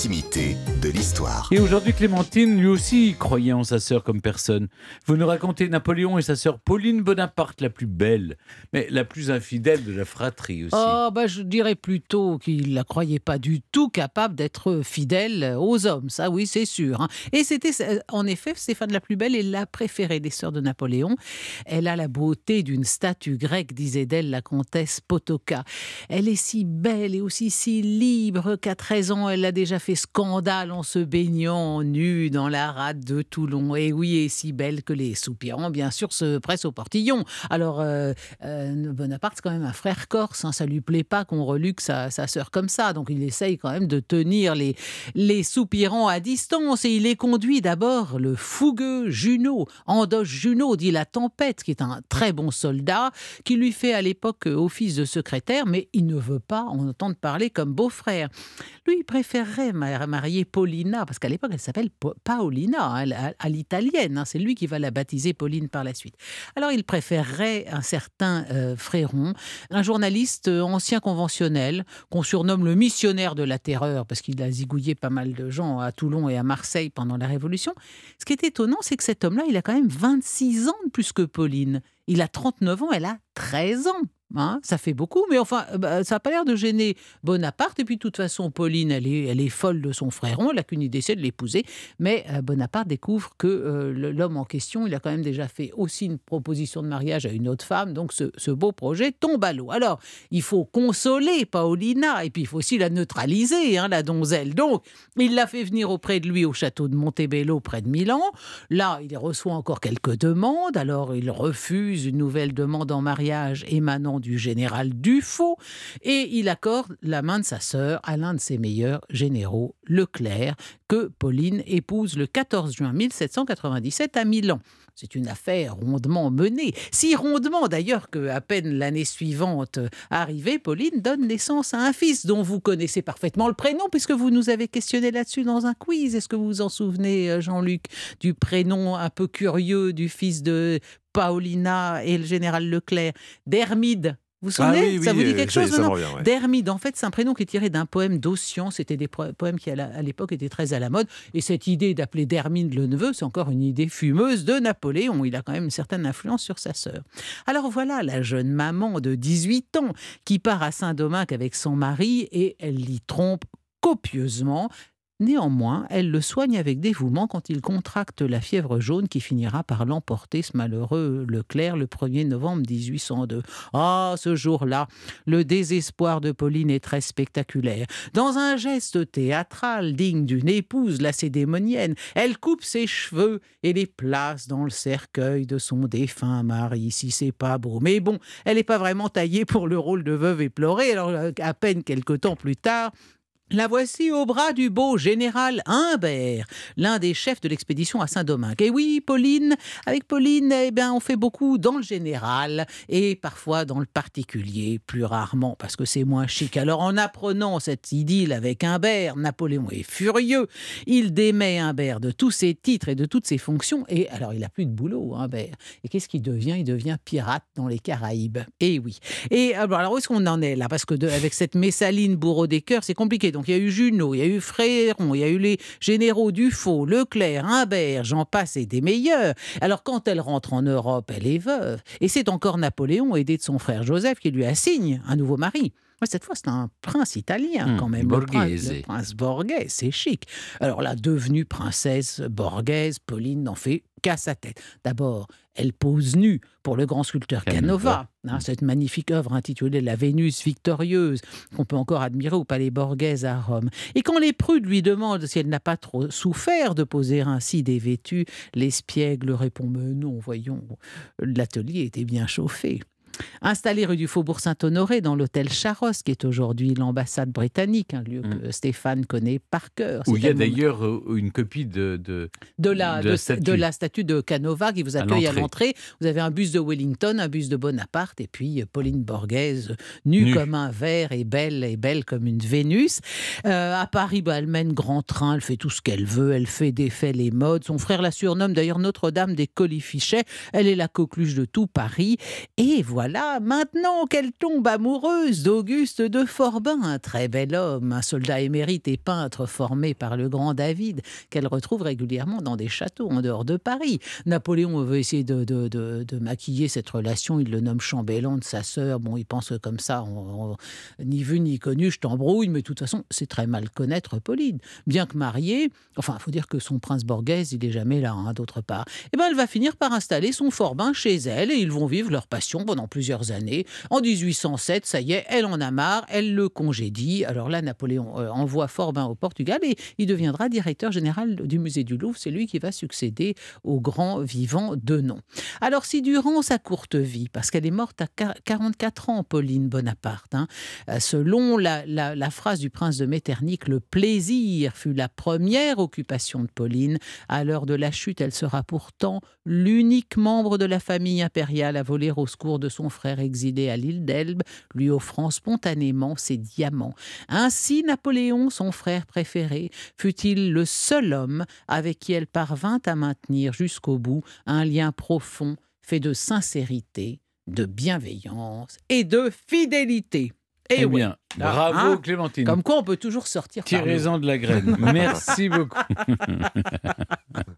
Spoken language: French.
l'intimité de l'histoire. Et aujourd'hui, Clémentine, lui aussi, croyait en sa sœur comme personne. Vous nous racontez Napoléon et sa sœur Pauline Bonaparte, la plus belle, mais la plus infidèle de la fratrie aussi. Oh, bah, je dirais plutôt qu'il la croyait pas du tout capable d'être fidèle aux hommes, ça oui, c'est sûr. hein. Et c'était, euh, en effet, Stéphane la plus belle est la préférée des sœurs de Napoléon. Elle a la beauté d'une statue grecque, disait d'elle la comtesse Potoka. Elle est si belle et aussi si libre qu'à 13 ans, elle a déjà fait scandale en se baignant nue dans la rade de Toulon. Et oui, et si belle que les soupirants, bien sûr, se pressent au portillon. Alors, euh, euh, Bonaparte, c'est quand même un frère corse. Hein, ça lui plaît pas qu'on reluque sa, sa sœur comme ça. Donc, il essaye quand même de tenir les, soupirants à distance. Et il les conduit d'abord le fougueux Junot. Andoche Junot dit la tempête, qui est un très bon soldat, qui lui fait à l'époque office de secrétaire, mais il ne veut pas en entendre parler comme beau-frère. Lui, préférerait ma- marier Paulina, parce qu'à l'époque, elle s'appelle Pa- Paolina, hein, à, à l'italienne. hein. C'est lui qui va la baptiser Pauline par la suite. Alors, il préférerait un certain euh, Fréron, un journaliste euh, ancien conventionnel, qu'on surnomme le missionnaire de la terreur, parce qu'il a zigouillé pas mal de gens à Toulon et à Marseille pendant la Révolution. Ce qui est étonnant, c'est que cet homme-là, il a quand même 26 ans de plus que Pauline. Il a 39 ans, elle a 13 ans. Hein, ça fait beaucoup, mais enfin, euh, bah, ça n'a pas l'air de gêner Bonaparte. Et puis, de toute façon, Pauline, elle est, elle est folle de son fréron, elle n'a qu'une idée, c'est de l'épouser. Mais euh, Bonaparte découvre que euh, l'homme en question, il a quand même déjà fait aussi une proposition de mariage à une autre femme. Donc, ce, beau projet tombe à l'eau. Alors, il faut consoler Paolina, et puis il faut aussi la neutraliser, hein, la donzelle. Donc, il l'a fait venir auprès de lui au château de Montebello, près de Milan. Là, il reçoit encore quelques demandes. Alors, il refuse une nouvelle demande en mariage émanant du général Dufaux et il accorde la main de sa sœur à l'un de ses meilleurs généraux, Leclerc, que Pauline épouse le 14 juin 1797 à Milan. C'est une affaire rondement menée, si rondement d'ailleurs que à peine l'année suivante arrivée, Pauline donne naissance à un fils dont vous connaissez parfaitement le prénom puisque vous nous avez questionné là-dessus dans un quiz. Est-ce que vous vous en souvenez, euh, Jean-Luc, du prénom un peu curieux du fils de Paolina et le général Leclerc, d'Hermide? Vous vous souvenez Ah oui, oui, Ça vous dit euh, quelque chose ouais. D'Hermide, en fait, c'est un prénom qui est tiré d'un poème d'Ossian. C'était des poèmes qui, à l'époque, étaient très à la mode. Et cette idée d'appeler d'Hermide le neveu, c'est encore une idée fumeuse de Napoléon. Il a quand même une certaine influence sur sa sœur. Alors voilà la jeune maman de 18 ans qui part à Saint-Domingue avec son mari et elle l'y trompe copieusement. Néanmoins, elle le soigne avec dévouement quand il contracte la fièvre jaune qui finira par l'emporter, ce malheureux Leclerc, le 1er novembre 1802. Ah, ce jour-là, le désespoir de Pauline est très spectaculaire. Dans un geste théâtral digne d'une épouse lacédémonienne, elle coupe ses cheveux et les place dans le cercueil de son défunt mari. Si c'est pas beau. Mais bon, elle n'est pas vraiment taillée pour le rôle de veuve éplorée. Alors, euh, à peine quelque temps plus tard, la voici au bras du beau général Humbert, l'un des chefs de l'expédition à Saint-Domingue. Et oui, Pauline, avec Pauline, eh bien, on fait beaucoup dans le général et parfois dans le particulier, plus rarement parce que c'est moins chic. Alors, en apprenant cette idylle avec Humbert, Napoléon est furieux. Il démet Humbert de tous ses titres et de toutes ses fonctions. Et alors, il a plus de boulot, Humbert. Et qu'est-ce qu'il devient? Il devient pirate dans les Caraïbes. Et oui. Et alors, où est-ce qu'on en est là? Parce que de- avec cette Messaline bourreau des cœurs, c'est compliqué. Il y a eu Junot, il y a eu Fréron, il y a eu les généraux Dufaux, Leclerc, Humbert, j'en passe et des meilleurs. Alors quand elle rentre en Europe, elle est veuve. Et c'est encore Napoléon, aidé de son frère Joseph, qui lui assigne un nouveau mari. Cette fois, c'est un prince italien, Hmm, quand même. Le prince, borghese. le prince borghese, c'est chic. Alors, la devenue princesse borghese, Pauline n'en fait qu'à sa tête. D'abord, elle pose nue pour le grand sculpteur Canova. Canova, hein, cette magnifique œuvre intitulée La Vénus victorieuse, qu'on peut encore admirer au Palais Borghese à Rome. Et quand les prudes lui demandent si elle n'a pas trop souffert de poser ainsi dévêtue, l'espiègle répond Mais non, voyons, l'atelier était bien chauffé. Installé rue du Faubourg Saint-Honoré dans l'hôtel Charros, qui est aujourd'hui l'ambassade britannique, un lieu que Stéphane connaît par cœur. Où il y a d'ailleurs euh, une copie de. de- de la, de la de, statue. de la statue de Canova qui vous accueille à l'entrée. Vous avez un buste de Wellington, un buste de Bonaparte et puis euh, Pauline Borghese, nue, Nue. comme un verre et belle et belle comme une Vénus. Euh, à Paris, bah, elle mène grand train, elle fait tout ce qu'elle veut, elle fait défait les modes. Son frère la surnomme d'ailleurs Notre-Dame des Colifichets. Elle est la coqueluche de tout Paris. Et voilà maintenant qu'elle tombe amoureuse d'Auguste de Forbin, un très bel homme, un soldat émérite et peintre formé par le grand David, qu'elle retrouve régulièrement dans des châteaux en dehors de Paris. Napoléon veut essayer de, de, maquiller cette relation, il le nomme chambellan de sa sœur. Bon, il pense que comme ça, ni vu ni connu, je t'embrouille, mais de toute façon, c'est très mal connaître Pauline. Bien que mariée, enfin, il faut dire que son prince Borghese, il est jamais là, hein, d'autre part. Eh ben, elle va finir par installer son Forbin chez elle et ils vont vivre leur passion pendant plusieurs années. En 1807, ça y est, elle en a marre, elle le congédie. Alors là, Napoléon euh, envoie Forbin au Portugal et il deviendra directeur général du musée du Louvre. C'est lui qui va succéder au grand vivant de nom. Alors si durant sa courte vie, parce qu'elle est morte à 44 ans, Pauline Bonaparte, hein, euh, selon la, la phrase du prince de Metternich, le plaisir fut la première occupation de Pauline. À l'heure de la chute, elle sera pourtant l'unique membre de la famille impériale à voler au secours de son frère exilé à l'île d'Elbe, lui offrant spontanément ses diamants. Ainsi, Napoléon, son frère préféré, fut-il le seul homme avec qui elle parvint à maintenir jusqu'au bout un lien profond fait de sincérité, de bienveillance et de fidélité. Et eh bien, bravo hein Clémentine. Comme quoi on peut toujours sortir. Tirez-en de la graine. Merci beaucoup.